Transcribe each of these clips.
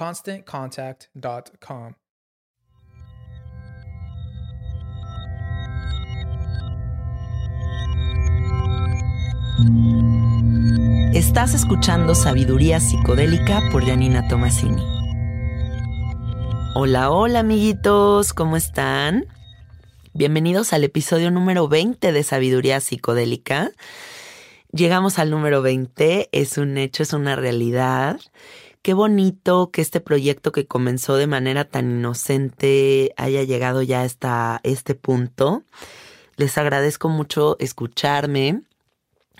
ConstantContact.com. Estás escuchando Sabiduría Psicodélica por Janina Tomasini. Hola, hola amiguitos, ¿cómo están? Bienvenidos al episodio número 20 de Sabiduría Psicodélica. Llegamos al número 20, es un hecho, es una realidad. Qué bonito que este proyecto que comenzó de manera tan inocente haya llegado ya hasta este punto. Les agradezco mucho escucharme.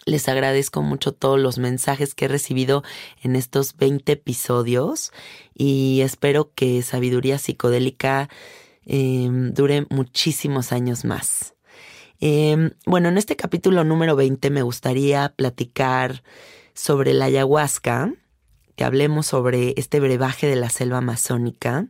Les agradezco mucho todos los mensajes que he recibido en estos 20 episodios y espero que Sabiduría Psicodélica Em, dure muchísimos años más. Em, bueno, en este capítulo número 20 me gustaría platicar sobre la ayahuasca, que hablemos sobre este brebaje de la selva amazónica.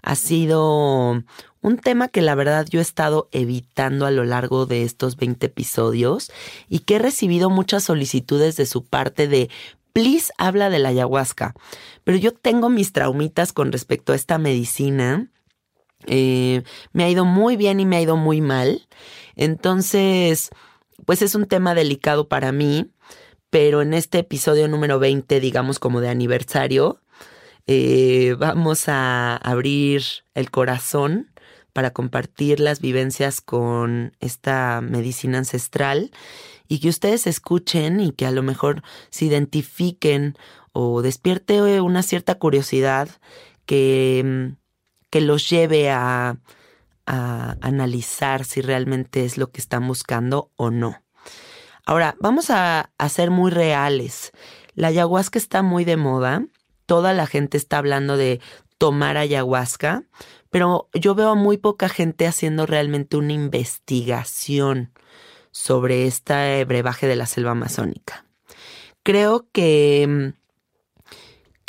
Ha sido un tema que la verdad yo he estado evitando a lo largo de estos 20 episodios y que he recibido muchas solicitudes de su parte de please habla de la ayahuasca. Pero yo tengo mis traumitas con respecto a esta medicina eh, me ha ido muy bien y me ha ido muy mal. Entonces, pues es un tema delicado para mí, pero en este episodio número 20, digamos como de aniversario, eh, vamos a abrir el corazón para compartir las vivencias con esta medicina ancestral y que ustedes escuchen y que a lo mejor se identifiquen o despierte una cierta curiosidad que que los lleve a, analizar si realmente es lo que están buscando o no. Ahora, vamos a, a ser muy reales. La ayahuasca está muy de moda. Toda la gente está hablando de tomar ayahuasca, pero yo veo a muy poca gente haciendo realmente una investigación sobre este brebaje de la selva amazónica. Creo que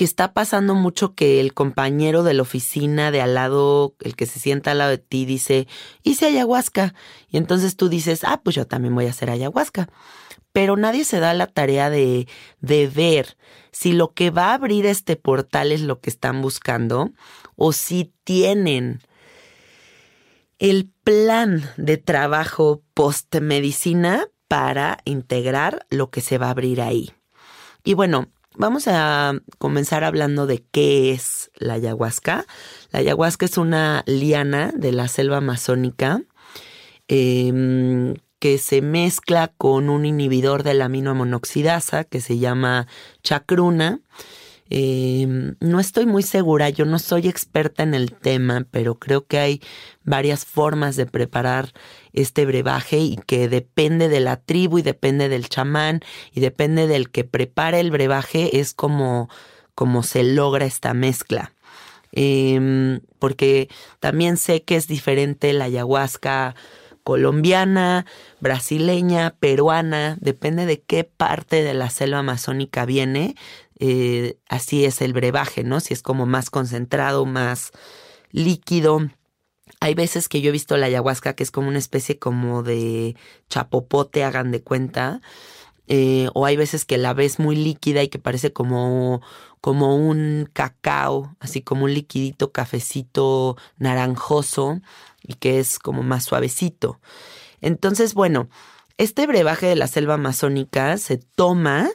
que está pasando mucho que el compañero de la oficina de al lado, el que se sienta al lado de ti, dice, hice ayahuasca. Y entonces tú dices, ah, pues yo también voy a hacer ayahuasca. Pero nadie se da la tarea de, de ver si lo que va a abrir este portal es lo que están buscando o si tienen el plan de trabajo post-medicina para integrar lo que se va a abrir ahí. Y bueno, Vamos a comenzar hablando de qué es la ayahuasca. La ayahuasca es una liana de la selva amazónica em, que se mezcla con un inhibidor de la aminomonoxidasa que se llama chacruna. Em, no estoy muy segura, yo no soy experta en el tema, pero creo que hay varias formas de preparar este brebaje y que depende de la tribu y depende del chamán y depende del que prepara el brebaje, es como, como se logra esta mezcla. Em, porque también sé que es diferente la ayahuasca colombiana, brasileña, peruana, depende de qué parte de la selva amazónica viene, eh, así es el brebaje, ¿no? Si es como más concentrado, más líquido. Hay veces que yo he visto la ayahuasca que es como una especie como de chapopote, hagan de cuenta. Eh, o hay veces que la ves muy líquida y que parece como, como un cacao, así como un liquidito cafecito naranjoso y que es como más suavecito. Entonces, bueno, este brebaje de la selva amazónica se toma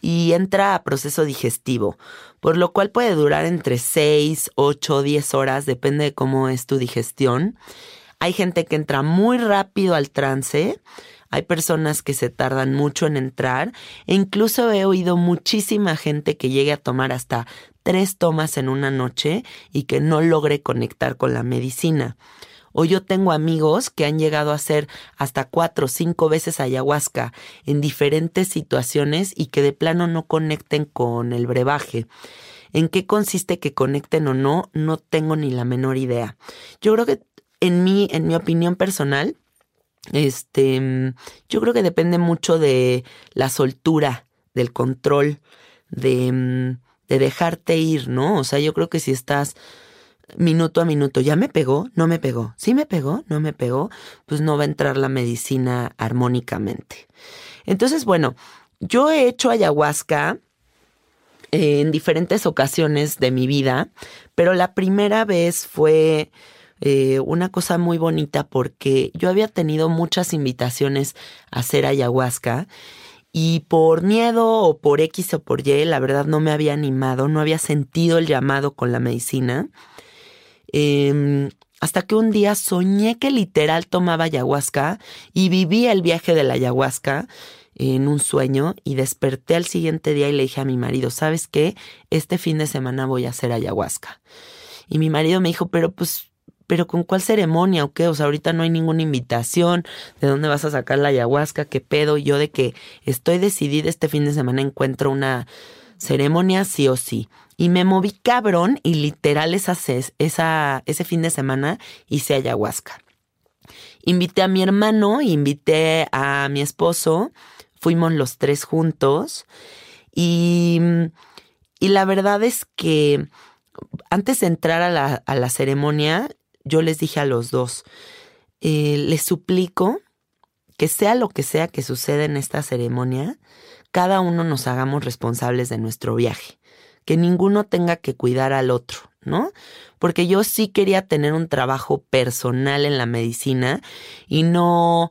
y entra a proceso digestivo, por lo cual puede durar entre 6, 8, 10 horas, depende de cómo es tu digestión. Hay gente que entra muy rápido al trance, hay personas que se tardan mucho en entrar e incluso he oído muchísima gente que llegue a tomar hasta tres tomas en una noche y que no logre conectar con la medicina. O yo tengo amigos que han llegado a hacer hasta cuatro o cinco veces ayahuasca en diferentes situaciones y que de plano no conecten con el brebaje. ¿En qué consiste que conecten o no? No tengo ni la menor idea. Yo creo que en mi, en mi opinión personal, este, yo creo que depende mucho de la soltura, del control, de, de dejarte ir, ¿no? O sea, yo creo que si estás minuto a minuto, ¿ya me pegó? ¿No me pegó? ¿Sí me pegó? ¿No me pegó? Pues no va a entrar la medicina armónicamente. Entonces, bueno, yo he hecho ayahuasca en diferentes ocasiones de mi vida, pero la primera vez fue eh, una cosa muy bonita porque yo había tenido muchas invitaciones a hacer ayahuasca y por miedo o por X o por Y, la verdad no me había animado, no había sentido el llamado con la medicina. Em, hasta que un día soñé que literal tomaba ayahuasca y vivía el viaje de la ayahuasca en un sueño y desperté al siguiente día y le dije a mi marido, ¿sabes qué? Este fin de semana voy a hacer ayahuasca. Y mi marido me dijo, pero pues, pero con cuál ceremonia o qué? O sea, ahorita no hay ninguna invitación, ¿de dónde vas a sacar la ayahuasca? ¿Qué pedo? Yo de que estoy decidida este fin de semana encuentro una ceremonia sí o sí. Y me moví cabrón y literal esa, ese fin de semana hice ayahuasca. Invité a mi hermano, invité a mi esposo, fuimos los tres juntos y, y la verdad es que antes de entrar a la, a la ceremonia, yo les dije a los dos, eh, les suplico que sea lo que sea que suceda en esta ceremonia, cada uno nos hagamos responsables de nuestro viaje que ninguno tenga que cuidar al otro, ¿no? Porque yo sí quería tener un trabajo personal en la medicina y no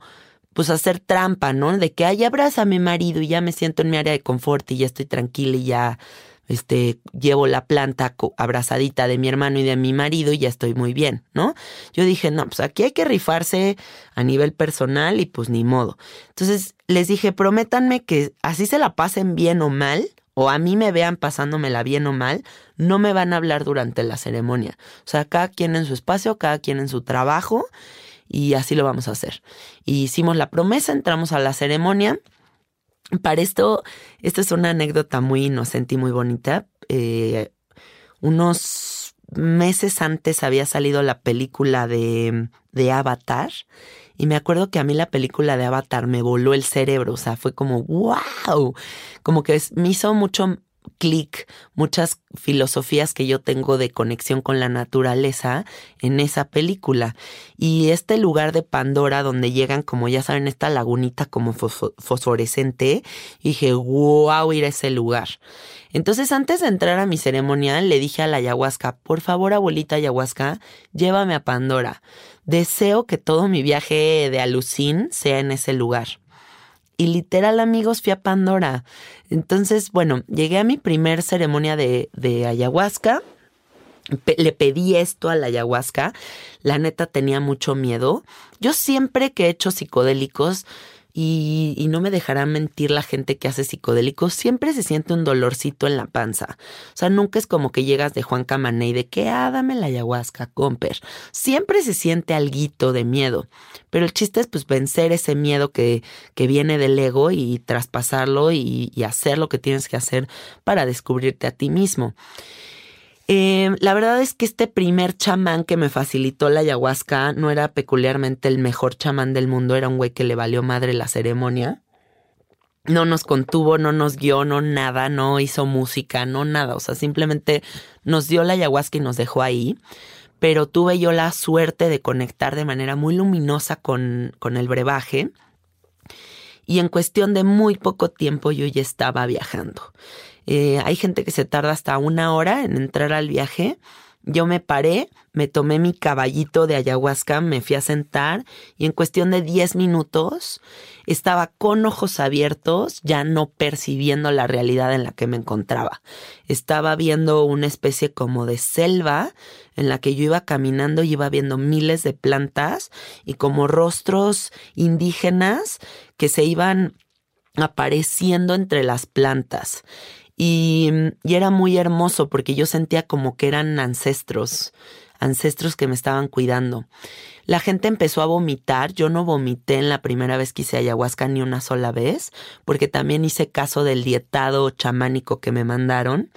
pues hacer trampa, ¿no? De que ay, abraza a mi marido y ya me siento en mi área de confort y ya estoy tranquila y ya este llevo la planta abrazadita de mi hermano y de mi marido y ya estoy muy bien, ¿no? Yo dije, no, pues aquí hay que rifarse a nivel personal y pues ni modo. Entonces les dije, prométanme que así se la pasen bien o mal, o a mí me vean pasándomela bien o mal, no me van a hablar durante la ceremonia. O sea, cada quien en su espacio, cada quien en su trabajo y así lo vamos a hacer. Y hicimos la promesa, entramos a la ceremonia. Para esto, esta es una anécdota muy inocente y muy bonita. Eh, unos meses antes había salido la película de, de Avatar y me acuerdo que a mí la película de Avatar me voló el cerebro, o sea, fue como, wow, como que me hizo mucho clic, muchas filosofías que yo tengo de conexión con la naturaleza en esa película. Y este lugar de Pandora donde llegan, como ya saben, esta lagunita como fosforescente, dije, wow, ir a ese lugar. Entonces, antes de entrar a mi ceremonia, le dije a la ayahuasca, por favor, abuelita ayahuasca, llévame a Pandora. Deseo que todo mi viaje de alucin sea en ese lugar. Y literal, amigos, fui a Pandora. Entonces, bueno, llegué a mi primer ceremonia de, de ayahuasca le pedí esto a la ayahuasca, la neta tenía mucho miedo. Yo siempre que he hecho psicodélicos, y, no me dejará mentir la gente que hace psicodélicos, siempre se siente un dolorcito en la panza. O sea, nunca es como que llegas de Juan Camané y de que, ah, la ayahuasca, comper. Siempre se siente alguito de miedo. Pero el chiste es pues vencer ese miedo que, que viene del ego y traspasarlo y, y hacer lo que tienes que hacer para descubrirte a ti mismo. Eh, la verdad es que este primer chamán que me facilitó la ayahuasca no era peculiarmente el mejor chamán del mundo, era un güey que le valió madre la ceremonia. No nos contuvo, no nos guió, no nada, no hizo música, no nada. O sea, simplemente nos dio la ayahuasca y nos dejó ahí. Pero tuve yo la suerte de conectar de manera muy luminosa con, con el brebaje. Y en cuestión de muy poco tiempo yo ya estaba viajando. Eh, hay gente que se tarda hasta una hora en entrar al viaje. Yo me paré, me tomé mi caballito de ayahuasca, me fui a sentar y en cuestión de 10 minutos estaba con ojos abiertos, ya no percibiendo la realidad en la que me encontraba. Estaba viendo una especie como de selva en la que yo iba caminando y iba viendo miles de plantas y como rostros indígenas que se iban apareciendo entre las plantas. Y, era muy hermoso porque yo sentía como que eran ancestros, ancestros que me estaban cuidando. La gente empezó a vomitar. Yo no vomité en la primera vez que hice ayahuasca ni una sola vez, porque también hice caso del dietado chamánico que me mandaron,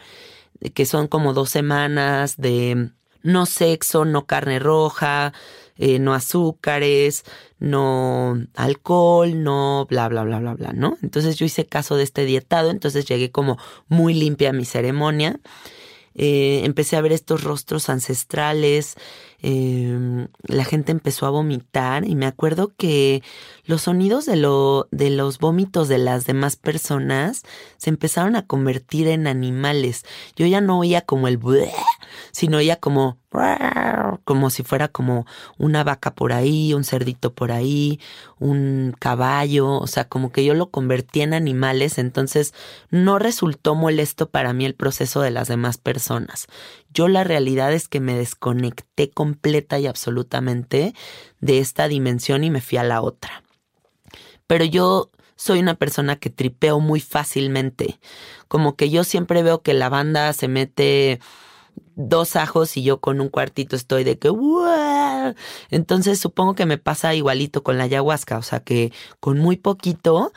que son como dos semanas de no sexo, no carne roja, eh, no azúcares, no alcohol, no bla, bla, bla, bla, bla, ¿no? Entonces yo hice caso de este dietado, entonces llegué como muy limpia a mi ceremonia. Eh, empecé a ver estos rostros ancestrales, Em, la gente empezó a vomitar y me acuerdo que los sonidos de, lo, de los vómitos de las demás personas se empezaron a convertir en animales. Yo ya no oía como el sino oía como como si fuera como una vaca por ahí, un cerdito por ahí, un caballo, o sea, como que yo lo convertí en animales, entonces no resultó molesto para mí el proceso de las demás personas. Yo la realidad es que me desconecté completa y absolutamente de esta dimensión y me fui a la otra. Pero yo soy una persona que tripeo muy fácilmente. Como que yo siempre veo que la banda se mete dos ajos y yo con un cuartito estoy de que entonces supongo que me pasa igualito con la ayahuasca, o sea que con muy poquito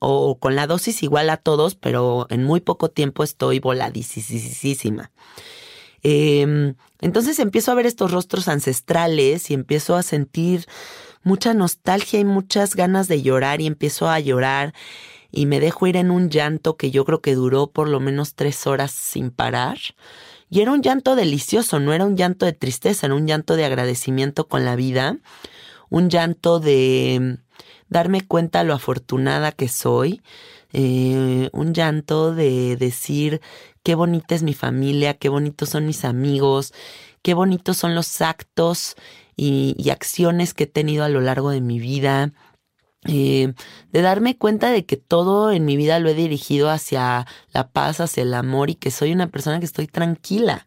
o con la dosis igual a todos, pero en muy poco tiempo estoy voladísima. Em, entonces empiezo a ver estos rostros ancestrales y empiezo a sentir mucha nostalgia y muchas ganas de llorar y empiezo a llorar y me dejo ir en un llanto que yo creo que duró por lo menos tres horas sin parar. Y era un llanto delicioso, no era un llanto de tristeza, era un llanto de agradecimiento con la vida, un llanto de darme cuenta lo afortunada que soy, eh, un llanto de decir qué bonita es mi familia, qué bonitos son mis amigos, qué bonitos son los actos y, acciones que he tenido a lo largo de mi vida. Eh, de darme cuenta de que todo en mi vida lo he dirigido hacia la paz, hacia el amor y que soy una persona que estoy tranquila.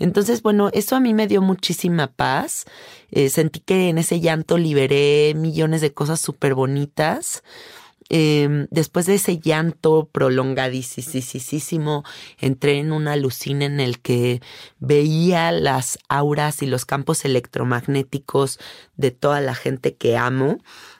Entonces, bueno, eso a mí me dio muchísima paz. Eh, sentí que en ese llanto liberé millones de cosas súper bonitas. Em, después de ese llanto prolongadísimo, entré en una alucina en el que veía las auras y los campos electromagnéticos de toda la gente que amo.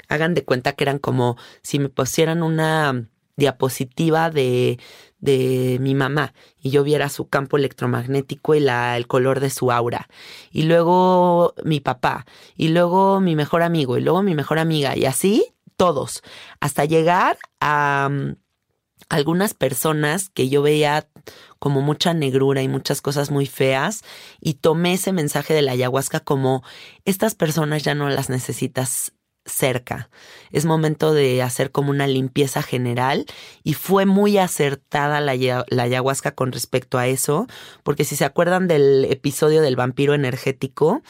Hagan de cuenta que eran como si me pusieran una diapositiva de, de mi mamá y yo viera su campo electromagnético y la, el color de su aura. Y luego mi papá, y luego mi mejor amigo, y luego mi mejor amiga, y así todos, hasta llegar a mm, algunas personas que yo veía como mucha negrura y muchas cosas muy feas y tomé ese mensaje de la ayahuasca como estas personas ya no las necesitas cerca. Es momento de hacer como una limpieza general y fue muy acertada la, ayahuasca con respecto a eso, porque si se acuerdan del episodio del vampiro energético,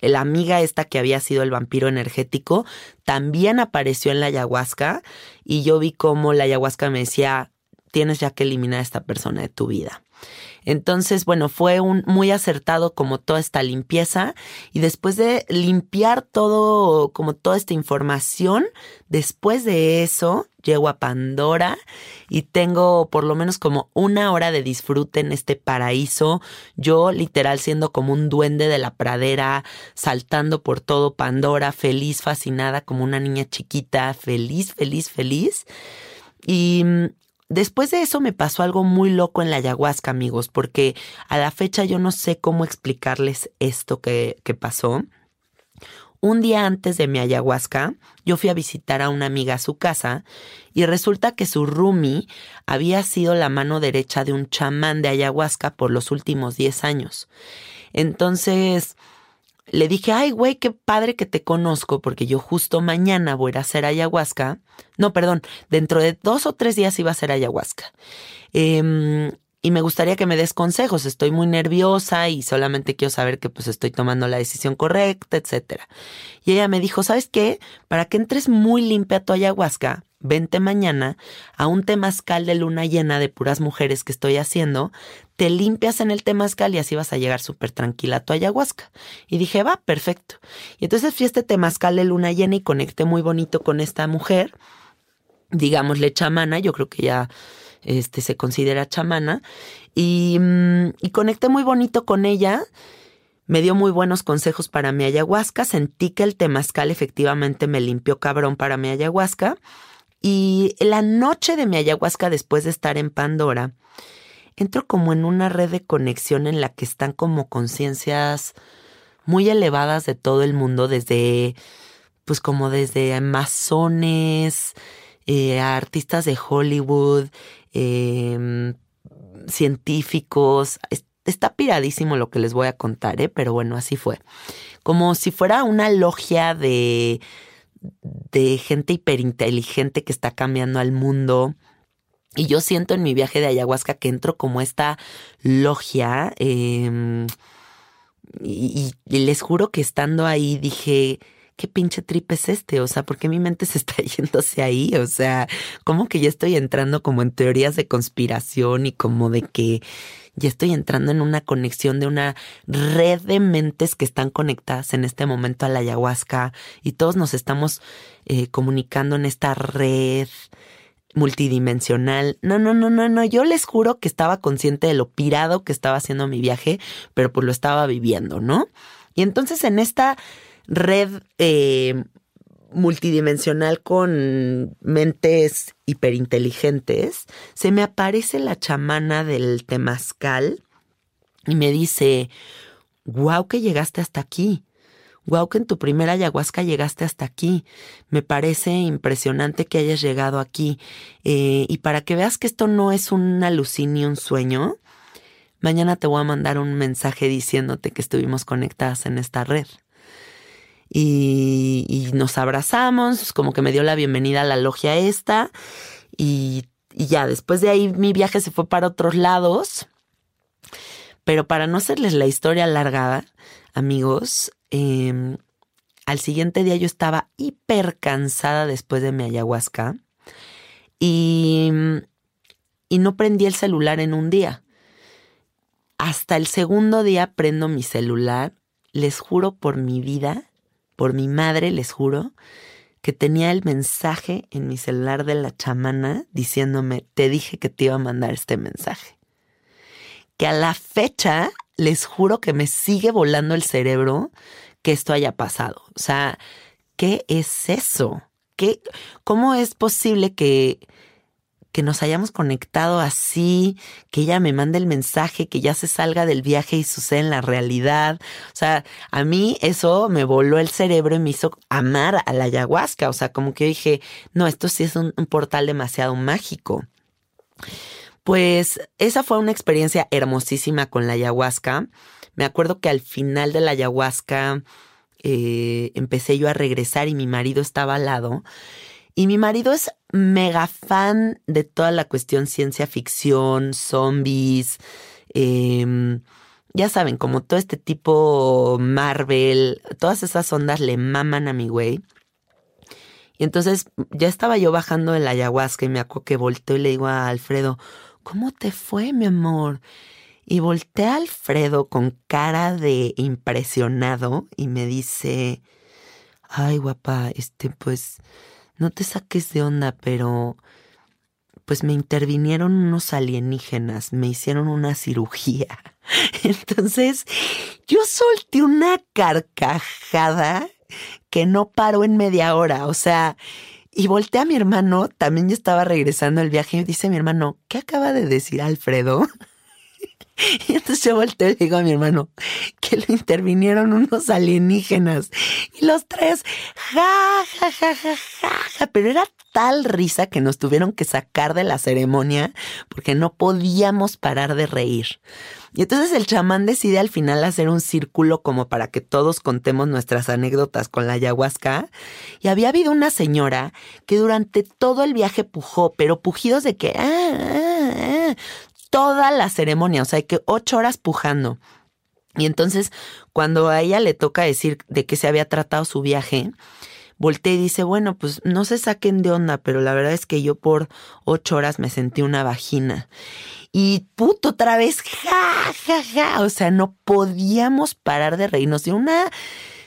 la amiga esta que había sido el vampiro energético también apareció en la ayahuasca y yo vi cómo la ayahuasca me decía, tienes ya que eliminar a esta persona de tu vida. Entonces, bueno, fue un muy acertado como toda esta limpieza y después de limpiar todo, como toda esta información, después de eso llego a Pandora y tengo por lo menos como una hora de disfrute en este paraíso, yo literal siendo como un duende de la pradera, saltando por todo Pandora, feliz, fascinada, como una niña chiquita, feliz, feliz, feliz. Y Después de eso me pasó algo muy loco en la ayahuasca, amigos, porque a la fecha yo no sé cómo explicarles esto que, pasó. Un día antes de mi ayahuasca, yo fui a visitar a una amiga a su casa y resulta que su roomie había sido la mano derecha de un chamán de ayahuasca por los últimos 10 años. Entonces, le dije, ay, güey, qué padre que te conozco, porque yo justo mañana voy a a hacer ayahuasca. No, perdón, dentro de dos o tres días iba a hacer ayahuasca. Em, y me gustaría que me des consejos. Estoy muy nerviosa y solamente quiero saber que pues estoy tomando la decisión correcta, etcétera. Y ella me dijo, ¿sabes qué? Para que entres muy limpia tu ayahuasca, vente mañana a un temazcal de luna llena de puras mujeres que estoy haciendo, te limpias en el temazcal y así vas a llegar súper tranquila a tu ayahuasca. Y dije, va, perfecto. Y entonces fui a este temazcal de luna llena y conecté muy bonito con esta mujer, digámosle chamana, yo creo que ya este, se considera chamana, y, mm, y conecté muy bonito con ella. Me dio muy buenos consejos para mi ayahuasca. Sentí que el temazcal efectivamente me limpió cabrón para mi ayahuasca. Y la noche de mi ayahuasca, después de estar en Pandora, entro como en una red de conexión en la que están como conciencias muy elevadas de todo el mundo, desde, pues como desde amazones, eh, artistas de Hollywood, em, científicos. Está piradísimo lo que les voy a contar, ¿eh? pero bueno, así fue. Como si fuera una logia de de gente hiperinteligente que está cambiando al mundo. Y yo siento en mi viaje de ayahuasca que entro como esta logia. Em, y, les juro que estando ahí dije, ¿qué pinche trip es este? O sea, ¿por qué mi mente se está yéndose ahí? O sea, como que ya estoy entrando como en teorías de conspiración y como de que ya estoy entrando en una conexión de una red de mentes que están conectadas en este momento a la ayahuasca y todos nos estamos eh, comunicando en esta red multidimensional. No, no, no, no, no. Yo les juro que estaba consciente de lo pirado que estaba haciendo mi viaje, pero pues lo estaba viviendo, ¿no? Y entonces en esta red eh, multidimensional con mentes hiperinteligentes, se me aparece la chamana del temazcal y me dice, wow que llegaste hasta aquí. Wow que en tu primera ayahuasca llegaste hasta aquí. Me parece impresionante que hayas llegado aquí. Eh, y para que veas que esto no es un alucinio, un sueño, mañana te voy a mandar un mensaje diciéndote que estuvimos conectadas en esta red y, nos abrazamos, como que me dio la bienvenida a la logia esta y, ya, después de ahí mi viaje se fue para otros lados, pero para no hacerles la historia alargada, amigos, em, al siguiente día yo estaba hiper cansada después de mi ayahuasca y, y no prendí el celular en un día. Hasta el segundo día prendo mi celular, les juro por mi vida por mi madre, les juro, que tenía el mensaje en mi celular de la chamana diciéndome, te dije que te iba a mandar este mensaje. Que a la fecha, les juro que me sigue volando el cerebro que esto haya pasado. O sea, ¿qué es eso? ¿Qué, ¿Cómo es posible que que nos hayamos conectado así, que ella me mande el mensaje, que ya se salga del viaje y sucede en la realidad. O sea, a mí eso me voló el cerebro y me hizo amar a la ayahuasca. O sea, como que dije, no, esto sí es un, portal demasiado mágico. Pues esa fue una experiencia hermosísima con la ayahuasca. Me acuerdo que al final de la ayahuasca eh, empecé yo a regresar y mi marido estaba al lado y mi marido es mega fan de toda la cuestión ciencia ficción, zombies, em, ya saben, como todo este tipo Marvel, todas esas ondas le maman a mi güey. Y entonces ya estaba yo bajando el ayahuasca y me acuerdo que volteo y le digo a Alfredo, ¿cómo te fue, mi amor? Y volteé a Alfredo con cara de impresionado y me dice, ay, guapa, este, pues, no te saques de onda, pero pues me intervinieron unos alienígenas, me hicieron una cirugía. Entonces, yo solté una carcajada que no paró en media hora, o sea, y volteé a mi hermano, también yo estaba regresando al viaje y dice mi hermano, ¿qué acaba de decir Alfredo? Y entonces yo volteo y le digo a mi hermano que lo intervinieron unos alienígenas. Y los tres, ja, ja, ja, ja, ja, ja. Pero era tal risa que nos tuvieron que sacar de la ceremonia porque no podíamos parar de reír. Y entonces el chamán decide al final hacer un círculo como para que todos contemos nuestras anécdotas con la ayahuasca. Y había habido una señora que durante todo el viaje pujó, pero pujidos de que, ah, ah, ah, toda la ceremonia, o sea, que ocho horas pujando. Y entonces, cuando a ella le toca decir de qué se había tratado su viaje, voltea y dice, bueno, pues no se saquen de onda, pero la verdad es que yo por ocho horas me sentí una vagina. Y puto, otra vez, ja, ja, ja. O sea, no podíamos parar de reírnos de una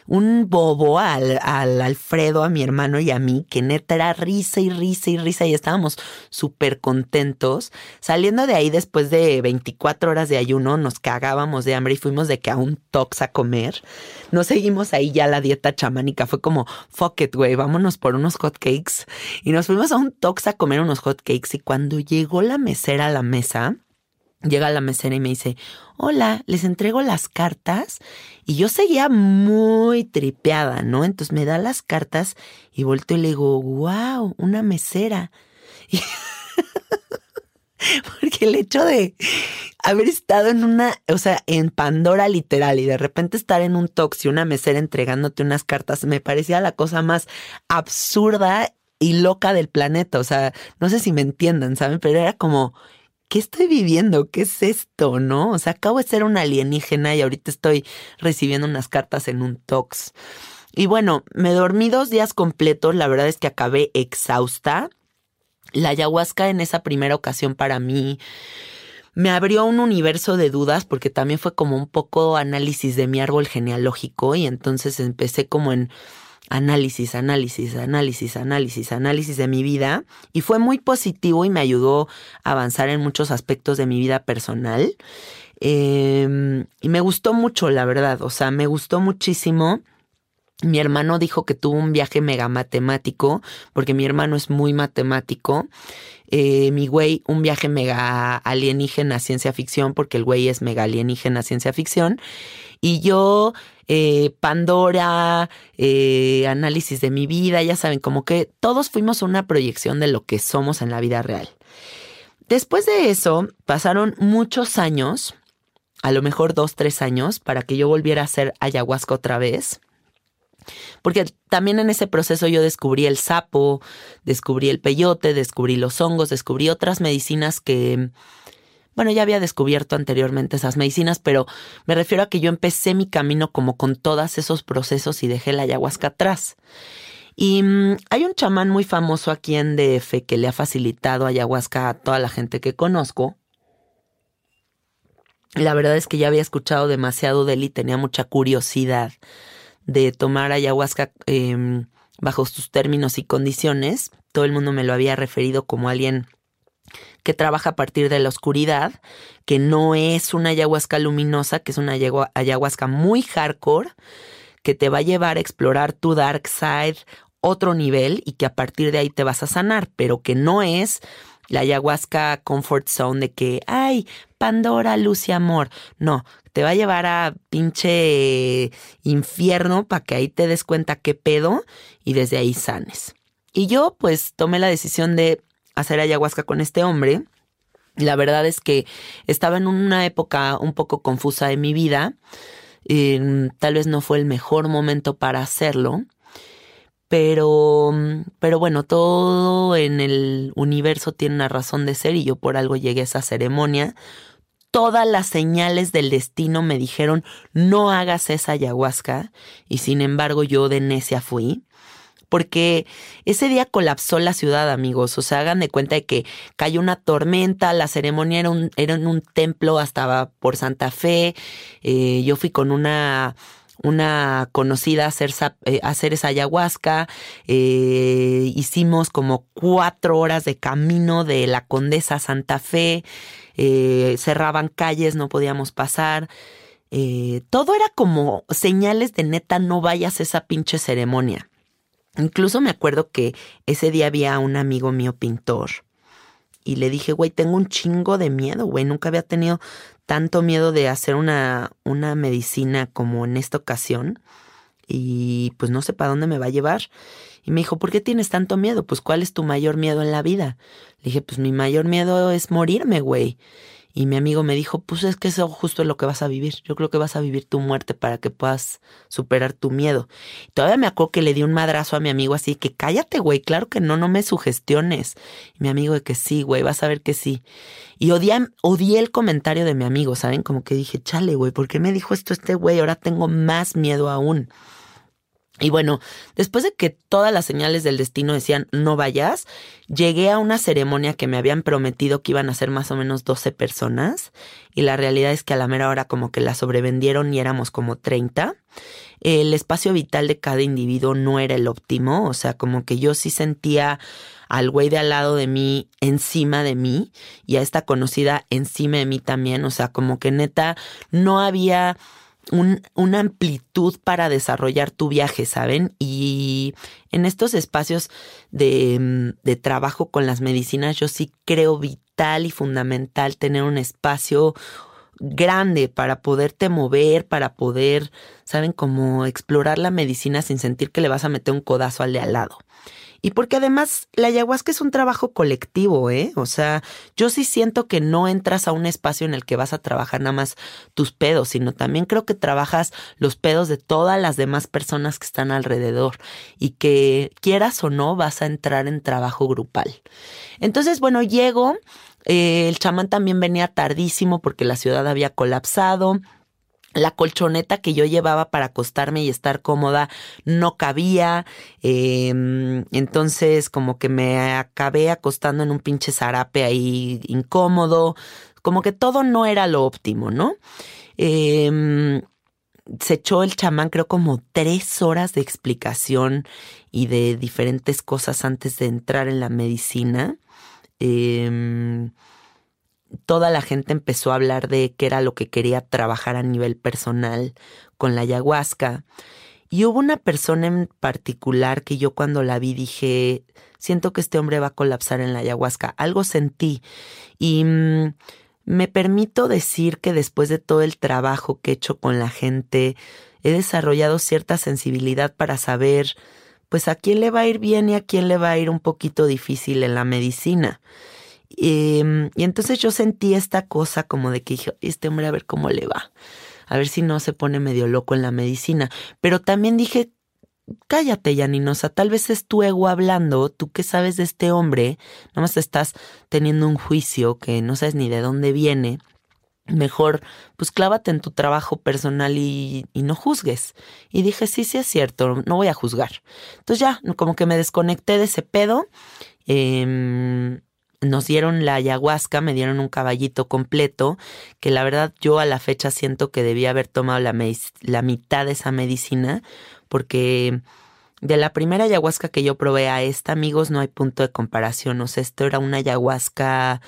un bobo al, al, Alfredo, a mi hermano y a mí, que neta era risa y risa y risa y estábamos súper contentos. Saliendo de ahí después de 24 horas de ayuno, nos cagábamos de hambre y fuimos de que a un tox a comer. No seguimos ahí ya la dieta chamánica, fue como, fuck it, güey, vámonos por unos hot cakes. Y nos fuimos a un tox a comer unos hot cakes y cuando llegó la mesera a la mesa, llega la mesera y me dice, hola, les entrego las cartas. Y yo seguía muy tripeada, ¿no? Entonces me da las cartas y volteo y le digo, wow, una mesera. Porque el hecho de haber estado en una, o sea, en Pandora literal y de repente estar en un tox y una mesera entregándote unas cartas, me parecía la cosa más absurda y loca del planeta. O sea, no sé si me entiendan, ¿saben? Pero era como, ¿qué estoy viviendo? ¿Qué es esto? ¿No? O sea, acabo de ser un alienígena y ahorita estoy recibiendo unas cartas en un tox. Y bueno, me dormí dos días completos, la verdad es que acabé exhausta. La ayahuasca en esa primera ocasión para mí me abrió un universo de dudas porque también fue como un poco análisis de mi árbol genealógico y entonces empecé como en análisis, análisis, análisis, análisis, análisis de mi vida y fue muy positivo y me ayudó a avanzar en muchos aspectos de mi vida personal. Em, y me gustó mucho, la verdad, o sea, me gustó muchísimo. Mi hermano dijo que tuvo un viaje mega matemático, porque mi hermano es muy matemático. Eh, mi güey, un viaje mega alienígena ciencia ficción, porque el güey es mega alienígena ciencia ficción. Y yo eh, Pandora, eh, análisis de mi vida, ya saben, como que todos fuimos una proyección de lo que somos en la vida real. Después de eso, pasaron muchos años, a lo mejor dos, tres años, para que yo volviera a hacer ayahuasca otra vez. Porque también en ese proceso yo descubrí el sapo, descubrí el peyote, descubrí los hongos, descubrí otras medicinas que bueno, ya había descubierto anteriormente esas medicinas, pero me refiero a que yo empecé mi camino como con todos esos procesos y dejé la ayahuasca atrás. Y mm, hay un chamán muy famoso aquí en DF que le ha facilitado ayahuasca a toda la gente que conozco. La verdad es que ya había escuchado demasiado de él y tenía mucha curiosidad de tomar ayahuasca em, bajo sus términos y condiciones. Todo el mundo me lo había referido como alguien que trabaja a partir de la oscuridad, que no es una ayahuasca luminosa, que es una ayahuasca muy hardcore, que te va a llevar a explorar tu dark side, otro nivel, y que a partir de ahí te vas a sanar, pero que no es la ayahuasca comfort zone de que, ay, Pandora, luz y amor. No, te va a llevar a pinche infierno para que ahí te des cuenta qué pedo y desde ahí sanes. Y yo pues tomé la decisión de hacer ayahuasca con este hombre. La verdad es que estaba en una época un poco confusa de mi vida. tal vez no fue el mejor momento para hacerlo. Pero, pero bueno, todo en el universo tiene una razón de ser y yo por algo llegué a esa ceremonia. Todas las señales del destino me dijeron no hagas esa ayahuasca y sin embargo yo de necia fui porque ese día colapsó la ciudad, amigos. O sea, hagan de cuenta de que cayó una tormenta, la ceremonia era, en un templo hasta por Santa Fe. Eh, yo fui con una conocida a hacer, eh, hacer esa ayahuasca. Eh, hicimos como cuatro horas de camino de la Condesa Santa Fe. Cerraban calles, no podíamos pasar. todo era como señales de neta, no vayas a esa pinche ceremonia. Incluso me acuerdo que ese día había un amigo mío pintor y le dije, güey, tengo un chingo de miedo, güey, nunca había tenido tanto miedo de hacer una, una medicina como en esta ocasión y pues no sé para dónde me va a llevar. Y me dijo, ¿por qué tienes tanto miedo? Pues ¿cuál es tu mayor miedo en la vida? Le dije, pues mi mayor miedo es morirme, güey. Y mi amigo me dijo, pues es que eso justo es lo que vas a vivir. Yo creo que vas a vivir tu muerte para que puedas superar tu miedo. todavía me acuerdo que le di un madrazo a mi amigo así, que cállate, güey, claro que no, no me sugestiones. Y mi amigo de que sí, güey, vas a ver que sí. Y odié, odié el comentario de mi amigo, ¿saben? Como que dije, chale, güey, ¿por qué me dijo esto este güey? Ahora tengo más miedo aún. Y bueno, después de que todas las señales del destino decían no vayas, llegué a una ceremonia que me habían prometido que iban a ser más o menos 12 personas y la realidad es que a la mera hora como que la sobrevendieron y éramos como 30. El espacio vital de cada individuo no era el óptimo, o sea, como que yo sí sentía al güey de al lado de mí encima de mí y a esta conocida encima de mí también, o sea, como que neta no había un, una amplitud para desarrollar tu viaje, ¿saben? Y en estos espacios de, mm, de trabajo con las medicinas, yo sí creo vital y fundamental tener un espacio grande para poderte mover, para poder, ¿saben? Como explorar la medicina sin sentir que le vas a meter un codazo al de al lado. Y porque además la ayahuasca es un trabajo colectivo, ¿eh? O sea, yo sí siento que no entras a un espacio en el que vas a trabajar nada más tus pedos, sino también creo que trabajas los pedos de todas las demás personas que están alrededor y que quieras o no vas a entrar en trabajo grupal. Entonces, bueno, llego, eh, el chamán también venía tardísimo porque la ciudad había colapsado la colchoneta que yo llevaba para acostarme y estar cómoda no cabía. Em, entonces como que me acabé acostando en un pinche zarape ahí incómodo. Como que todo no era lo óptimo, ¿no? Em, se echó el chamán creo como tres horas de explicación y de diferentes cosas antes de entrar en la medicina. Eh, toda la gente empezó a hablar de qué era lo que quería trabajar a nivel personal con la ayahuasca. Y hubo una persona en particular que yo cuando la vi dije, siento que este hombre va a colapsar en la ayahuasca. Algo sentí. Y mm, me permito decir que después de todo el trabajo que he hecho con la gente, he desarrollado cierta sensibilidad para saber, pues a quién le va a ir bien y a quién le va a ir un poquito difícil en la medicina. Em, y entonces yo sentí esta cosa como de que dije, este hombre a ver cómo le va, a ver si no se pone medio loco en la medicina. Pero también dije, cállate, Yaninosa, tal vez es tu ego hablando, tú qué sabes de este hombre, nada más estás teniendo un juicio que no sabes ni de dónde viene. Mejor, pues clávate en tu trabajo personal y, no juzgues. Y dije, sí, sí es cierto, no voy a juzgar. Entonces ya, como que me desconecté de ese pedo. Eh, nos dieron la ayahuasca, me dieron un caballito completo, que la verdad yo a la fecha siento que debía haber tomado la, mitad de esa medicina, porque de la primera ayahuasca que yo probé a esta, amigos, no hay punto de comparación. O sea, esto era una ayahuasca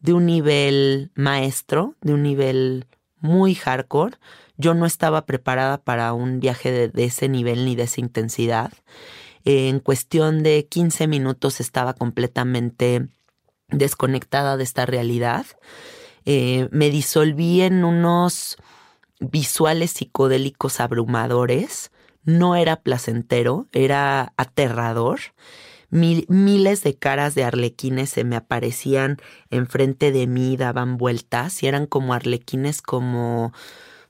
de un nivel maestro, de un nivel muy hardcore. Yo no estaba preparada para un viaje de, de ese nivel ni de esa intensidad. En cuestión de 15 minutos estaba completamente desconectada de esta realidad. Eh, me disolví en unos visuales psicodélicos abrumadores. No era placentero, era aterrador. miles de caras de arlequines se me aparecían enfrente de mí, daban vueltas y eran como arlequines como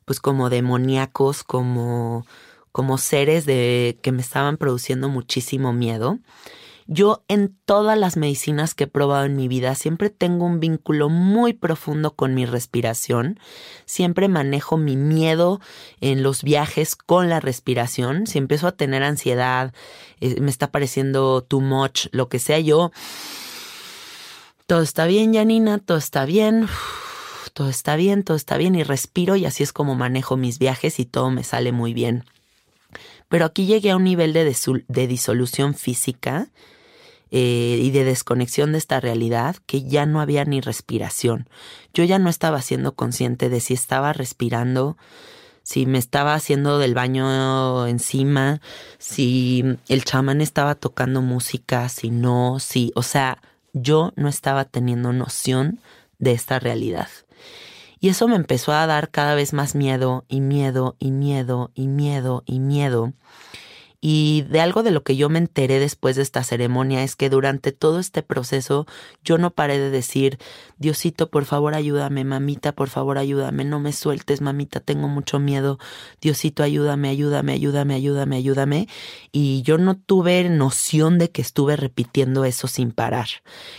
pues como demoníacos, como como seres de que me estaban produciendo muchísimo miedo. Yo en todas las medicinas que he probado en mi vida siempre tengo un vínculo muy profundo con mi respiración. Siempre manejo mi miedo en los viajes con la respiración. Si empiezo a tener ansiedad, eh, me está pareciendo too much, lo que sea yo. Todo está bien, Janina, todo está bien todo está bien, todo está bien y respiro y así es como manejo mis viajes y todo me sale muy bien. Pero aquí llegué a un nivel de, de disolución física eh, y de desconexión de esta realidad que ya no había ni respiración. Yo ya no estaba siendo consciente de si estaba respirando, si me estaba haciendo del baño encima, si el chamán estaba tocando música, si no, si, o sea, yo no estaba teniendo noción de esta realidad. Y eso me empezó a dar cada vez más miedo y miedo y miedo y miedo y miedo. Y de algo de lo que yo me enteré después de esta ceremonia es que durante todo este proceso yo no paré de decir, Diosito, por favor ayúdame, mamita, por favor ayúdame, no me sueltes, mamita, tengo mucho miedo, Diosito, ayúdame, ayúdame, ayúdame, ayúdame, ayúdame. Y yo no tuve noción de que estuve repitiendo eso sin parar.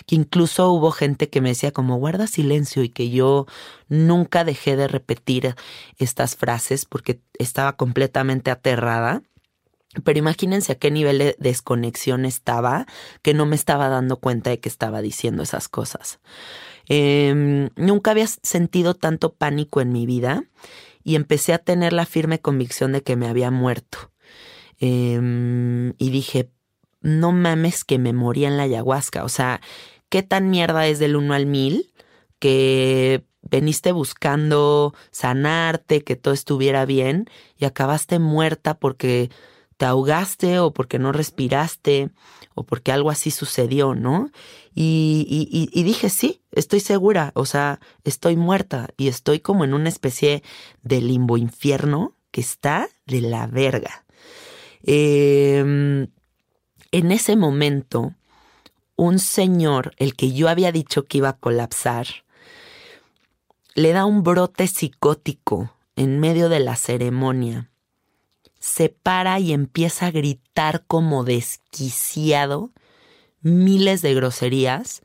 Que incluso hubo gente que me decía como, guarda silencio y que yo nunca dejé de repetir estas frases porque estaba completamente aterrada pero imagínense a qué nivel de desconexión estaba, que no me estaba dando cuenta de que estaba diciendo esas cosas. Em, nunca había sentido tanto pánico en mi vida y empecé a tener la firme convicción de que me había muerto. Em, y dije, no mames que me moría en la ayahuasca. O sea, ¿qué tan mierda es del 1 al 1000 que veniste buscando sanarte, que todo estuviera bien y acabaste muerta porque te ahogaste o porque no respiraste o porque algo así sucedió, ¿no? Y, dije, sí, estoy segura, o sea, estoy muerta y estoy como en una especie de limbo infierno que está de la verga. Em, en ese momento, un señor, el que yo había dicho que iba a colapsar, le da un brote psicótico en medio de la ceremonia se para y empieza a gritar como desquiciado miles de groserías.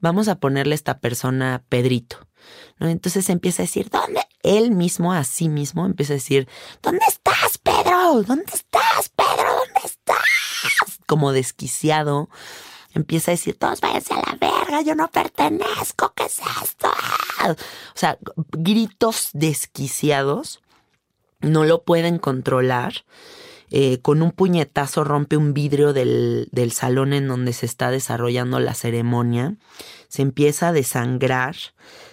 Vamos a ponerle a esta persona Pedrito. Entonces empieza a decir, ¿dónde? Él mismo, a sí mismo, empieza a decir, ¿dónde estás, Pedro? ¿Dónde estás, Pedro? ¿Dónde estás? Como desquiciado. Empieza a decir, todos váyanse a la verga, yo no pertenezco, ¿qué es esto? O sea, gritos desquiciados no lo pueden controlar. Eh, con un puñetazo rompe un vidrio del, del, salón en donde se está desarrollando la ceremonia, se empieza a desangrar,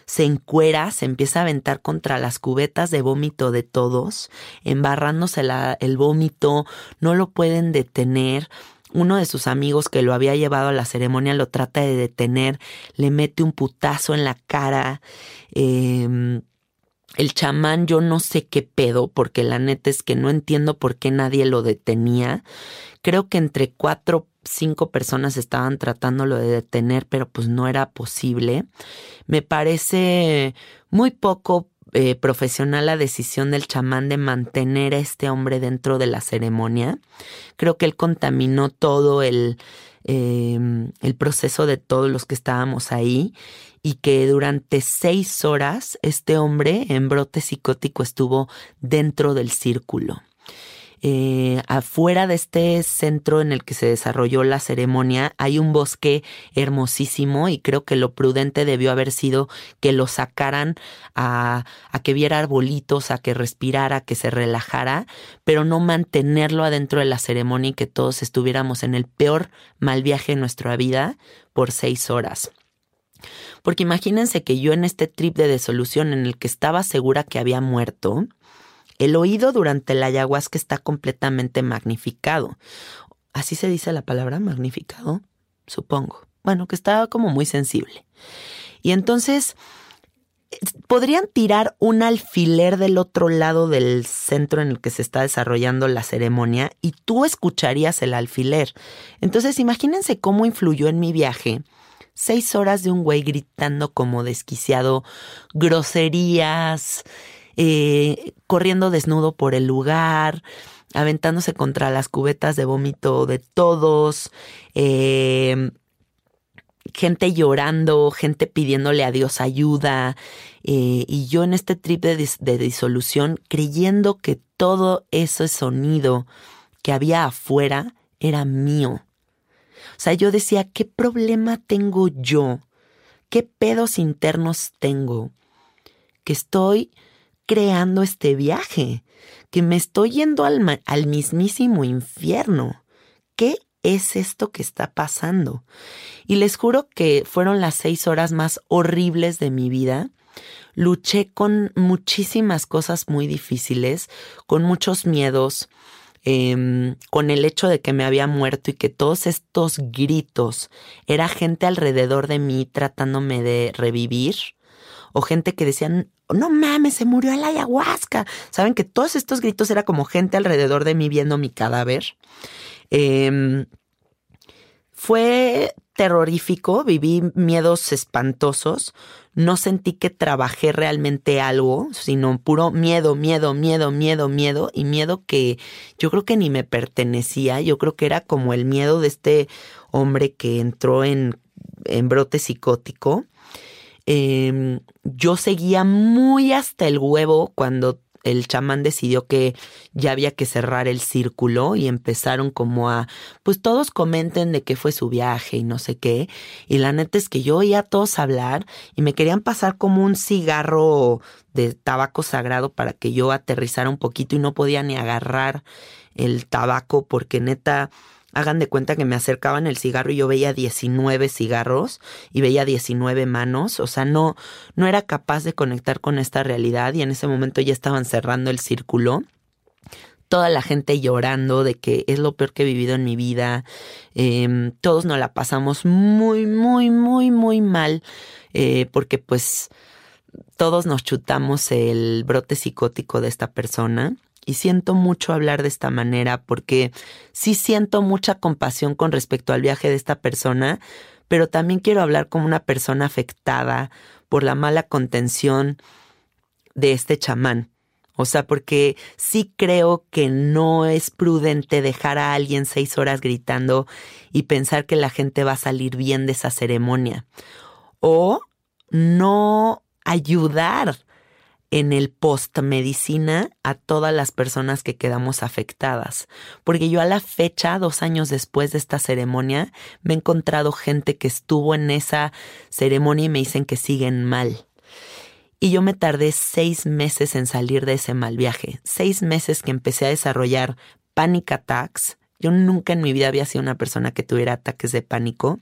se encuera, se empieza a aventar contra las cubetas de vómito de todos, embarrándose el vómito, no lo pueden detener. Uno de sus amigos que lo había llevado a la ceremonia lo trata de detener, le mete un putazo en la cara. Eh, el chamán yo no sé qué pedo, porque la neta es que no entiendo por qué nadie lo detenía. Creo que entre cuatro, cinco personas estaban tratándolo de detener, pero pues no era posible. Me parece muy poco eh, profesional la decisión del chamán de mantener a este hombre dentro de la ceremonia. Creo que él contaminó todo el, em, el proceso de todos los que estábamos ahí y que durante seis horas este hombre en brote psicótico estuvo dentro del círculo. Eh, afuera de este centro en el que se desarrolló la ceremonia hay un bosque hermosísimo y creo que lo prudente debió haber sido que lo sacaran a, a que viera arbolitos, a que respirara, que se relajara, pero no mantenerlo adentro de la ceremonia y que todos estuviéramos en el peor mal viaje de nuestra vida por seis horas. Porque imagínense que yo en este trip de desolución en el que estaba segura que había muerto, el oído durante la ayahuasca está completamente magnificado. ¿Así se dice la palabra magnificado? Supongo. Bueno, que estaba como muy sensible. Y entonces podrían tirar un alfiler del otro lado del centro en el que se está desarrollando la ceremonia y tú escucharías el alfiler. Entonces imagínense cómo influyó en mi viaje seis horas de un güey gritando como desquiciado, groserías, eh, corriendo desnudo por el lugar, aventándose contra las cubetas de vómito de todos, eh, gente llorando, gente pidiéndole a Dios ayuda, eh, y yo en este trip de, de disolución creyendo que todo ese sonido que había afuera era mío. O sea, yo decía, ¿qué problema tengo yo? ¿Qué pedos internos tengo? Que estoy creando este viaje, que me estoy yendo al, mismísimo infierno. ¿Qué es esto que está pasando? Y les juro que fueron las seis horas más horribles de mi vida. Luché con muchísimas cosas muy difíciles, con muchos miedos, Em, con el hecho de que me había muerto y que todos estos gritos era gente alrededor de mí tratándome de revivir o gente que decían, no mames, se murió el ayahuasca. Saben que todos estos gritos era como gente alrededor de mí viendo mi cadáver. Em, fue terrorífico, viví miedos espantosos, no sentí que trabajé realmente algo, sino puro miedo, miedo, miedo, miedo, miedo y miedo que yo creo que ni me pertenecía, yo creo que era como el miedo de este hombre que entró en, en brote psicótico. Em, yo seguía muy hasta el huevo cuando el chamán decidió que ya había que cerrar el círculo y empezaron como a, pues todos comenten de qué fue su viaje y no sé qué. Y la neta es que yo oía a todos hablar y me querían pasar como un cigarro de tabaco sagrado para que yo aterrizara un poquito y no podía ni agarrar el tabaco porque neta Hagan de cuenta que me acercaban el cigarro y yo veía 19 cigarros y veía 19 manos. O sea, no, no era capaz de conectar con esta realidad y en ese momento ya estaban cerrando el círculo. Toda la gente llorando de que es lo peor que he vivido en mi vida. Em, todos nos la pasamos muy, muy, muy, muy mal. Eh, porque pues todos nos chutamos el brote psicótico de esta persona y siento mucho hablar de esta manera porque sí siento mucha compasión con respecto al viaje de esta persona, pero también quiero hablar como una persona afectada por la mala contención de este chamán. O sea, porque sí creo que no es prudente dejar a alguien seis horas gritando y pensar que la gente va a salir bien de esa ceremonia. O no ayudar en el post-medicina a todas las personas que quedamos afectadas. Porque yo a la fecha, dos años después de esta ceremonia, me he encontrado gente que estuvo en esa ceremonia y me dicen que siguen mal. Y yo me tardé seis meses en salir de ese mal viaje. Seis meses que empecé a desarrollar panic attacks. Yo nunca en mi vida había sido una persona que tuviera ataques de pánico.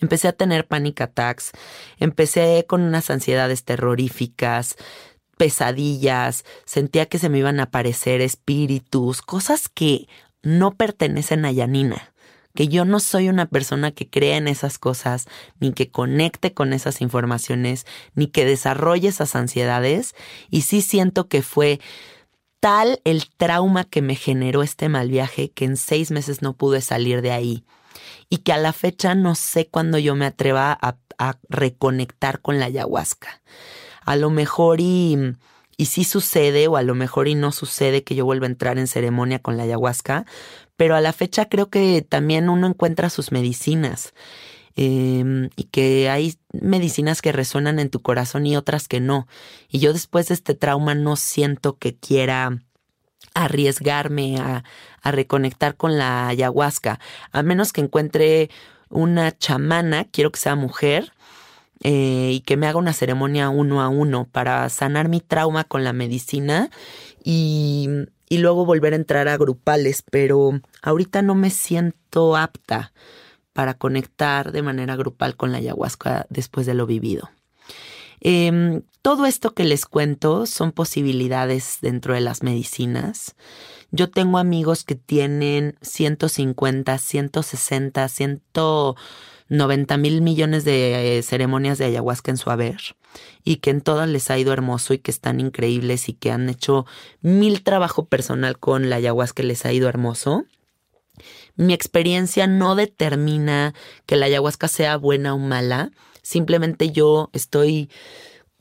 Empecé a tener panic attacks, empecé con unas ansiedades terroríficas, pesadillas, sentía que se me iban a aparecer espíritus, cosas que no pertenecen a Yanina, que yo no soy una persona que crea en esas cosas, ni que conecte con esas informaciones, ni que desarrolle esas ansiedades, y sí siento que fue tal el trauma que me generó este mal viaje que en seis meses no pude salir de ahí y que a la fecha no sé cuándo yo me atreva a, reconectar con la ayahuasca. A lo mejor y, y sí sucede o a lo mejor y no sucede que yo vuelva a entrar en ceremonia con la ayahuasca, pero a la fecha creo que también uno encuentra sus medicinas. Em, y que hay medicinas que resuenan en tu corazón y otras que no. Y yo después de este trauma no siento que quiera arriesgarme a, reconectar con la ayahuasca, a menos que encuentre una chamana, quiero que sea mujer, eh, y que me haga una ceremonia uno a uno para sanar mi trauma con la medicina y, y luego volver a entrar a grupales, pero ahorita no me siento apta para conectar de manera grupal con la ayahuasca después de lo vivido. Em, todo esto que les cuento son posibilidades dentro de las medicinas. Yo tengo amigos que tienen 150, 160, 190 mil millones de eh, ceremonias de ayahuasca en su haber y que en todas les ha ido hermoso y que están increíbles y que han hecho mil trabajo personal con la ayahuasca les ha ido hermoso. Mi experiencia no determina que la ayahuasca sea buena o mala Simplemente yo estoy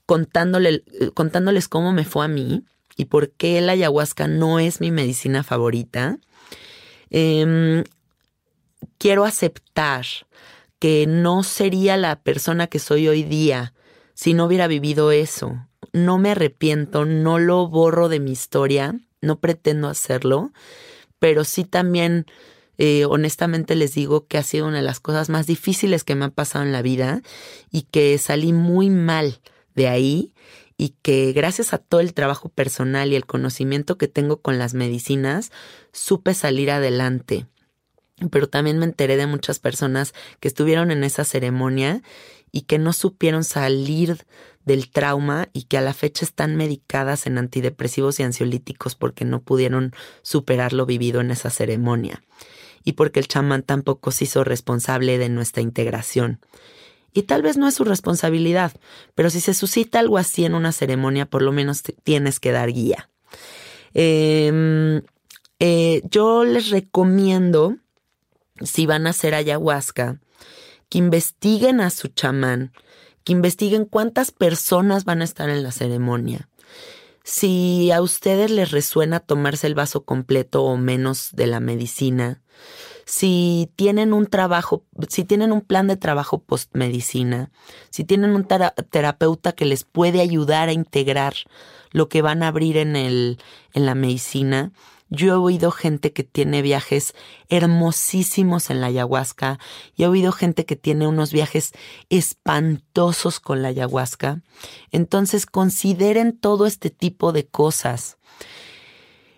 contándole, contándoles cómo me fue a mí y por qué la ayahuasca no es mi medicina favorita, em, quiero aceptar que no sería la persona que soy hoy día si no hubiera vivido eso. No me arrepiento, no lo borro de mi historia, no pretendo hacerlo, pero sí también eh, honestamente les digo que ha sido una de las cosas más difíciles que me han pasado en la vida y que salí muy mal de ahí y que gracias a todo el trabajo personal y el conocimiento que tengo con las medicinas, supe salir adelante. Pero también me enteré de muchas personas que estuvieron en esa ceremonia y que no supieron salir del trauma y que a la fecha están medicadas en antidepresivos y ansiolíticos porque no pudieron superar lo vivido en esa ceremonia y porque el chamán tampoco se hizo responsable de nuestra integración. Y tal vez no es su responsabilidad, pero si se suscita algo así en una ceremonia, por lo menos tienes que dar guía. Em, eh, yo les recomiendo, si van a hacer ayahuasca, que investiguen a su chamán, que investiguen cuántas personas van a estar en la ceremonia. Si a ustedes les resuena tomarse el vaso completo o menos de la medicina, si tienen un trabajo, si tienen un plan de trabajo postmedicina, si tienen un terapeuta que les puede ayudar a integrar lo que van a abrir en, el, en la medicina, yo he oído gente que tiene viajes hermosísimos en la ayahuasca y he oído gente que tiene unos viajes espantosos con la ayahuasca. Entonces consideren todo este tipo de cosas.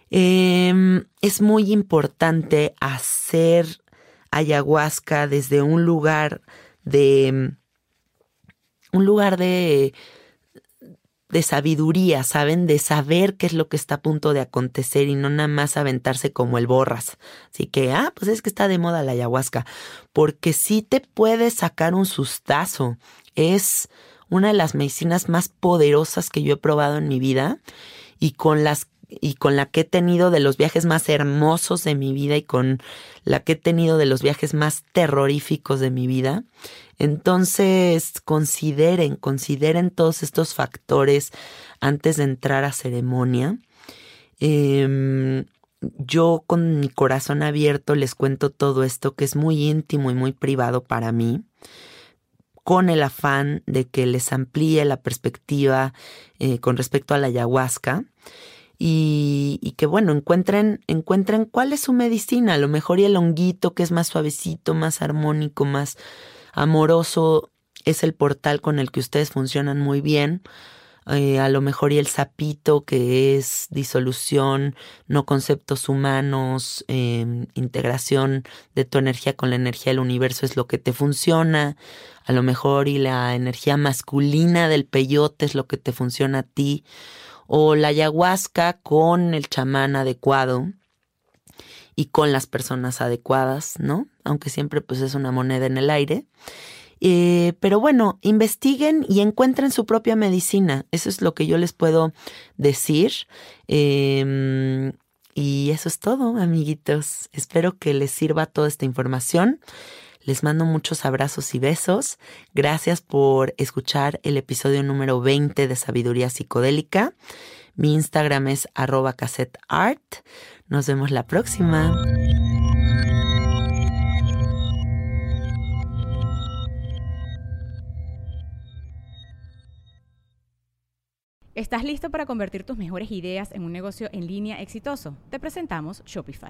Em, es muy importante hacer ayahuasca desde un lugar de un lugar de de sabiduría, ¿saben? De saber qué es lo que está a punto de acontecer y no nada más aventarse como el borras. Así que, ah, pues es que está de moda la ayahuasca, porque sí te puede sacar un sustazo. Es una de las medicinas más poderosas que yo he probado en mi vida y con las y con la que he tenido de los viajes más hermosos de mi vida y con la que he tenido de los viajes más terroríficos de mi vida. Entonces, consideren, consideren todos estos factores antes de entrar a ceremonia. Em, yo con mi corazón abierto les cuento todo esto que es muy íntimo y muy privado para mí con el afán de que les amplíe la perspectiva eh, con respecto a la ayahuasca y, que bueno, encuentren, encuentren cuál es su medicina, a lo mejor y el honguito que es más suavecito, más armónico, más amoroso, es el portal con el que ustedes funcionan muy bien. Eh, a lo mejor y el sapito que es disolución, no conceptos humanos, em, integración de tu energía con la energía del universo es lo que te funciona. A lo mejor y la energía masculina del peyote es lo que te funciona a ti o la ayahuasca con el chamán adecuado y con las personas adecuadas, ¿no? Aunque siempre pues es una moneda en el aire. Eh, pero bueno, investiguen y encuentren su propia medicina. Eso es lo que yo les puedo decir. Em, y eso es todo, amiguitos. Espero que les sirva toda esta información. Les mando muchos abrazos y besos. Gracias por escuchar el episodio número 20 de Sabiduría Psicodélica. Mi Instagram es arroba cassetteart. Nos vemos la próxima. ¿Estás listo para convertir tus mejores ideas en un negocio en línea exitoso? Te presentamos Shopify.